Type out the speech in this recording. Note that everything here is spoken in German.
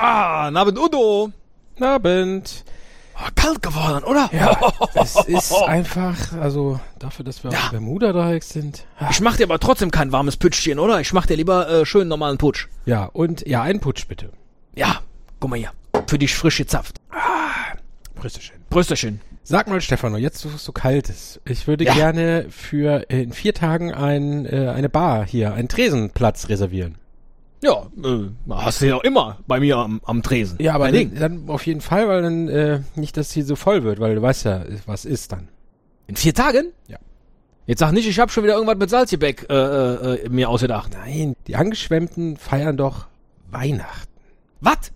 Ah, Abend Udo. Abend. Oh, kalt geworden, oder? Ja, es ist einfach, also dafür, dass wir Ja. auf Bermuda-Dreieck sind. Ich mach dir aber trotzdem kein warmes Pütschchen, oder? Ich mach dir lieber äh, schön normalen Putsch. Ja, und ja, ein Putsch bitte. Ja, guck mal hier. Für dich frisch gezapft. Prösterchen. Brüsterchen. Sag mal, Stefano, jetzt wo es so kalt ist, ich würde Ja. gerne für in vier Tagen ein, äh, eine Bar hier, einen Tresenplatz reservieren. Ja, äh, hast du ja auch immer bei mir am, am Tresen. Ja, aber dann, dann, auf jeden Fall, weil dann äh, nicht, dass hier so voll wird, weil du weißt ja, was ist dann. In vier Tagen? Ja. Jetzt sag nicht, ich habe schon wieder irgendwas mit Salzgebäck äh, äh, äh, mir ausgedacht. Nein, die Angeschwemmten feiern doch Weihnachten. Was?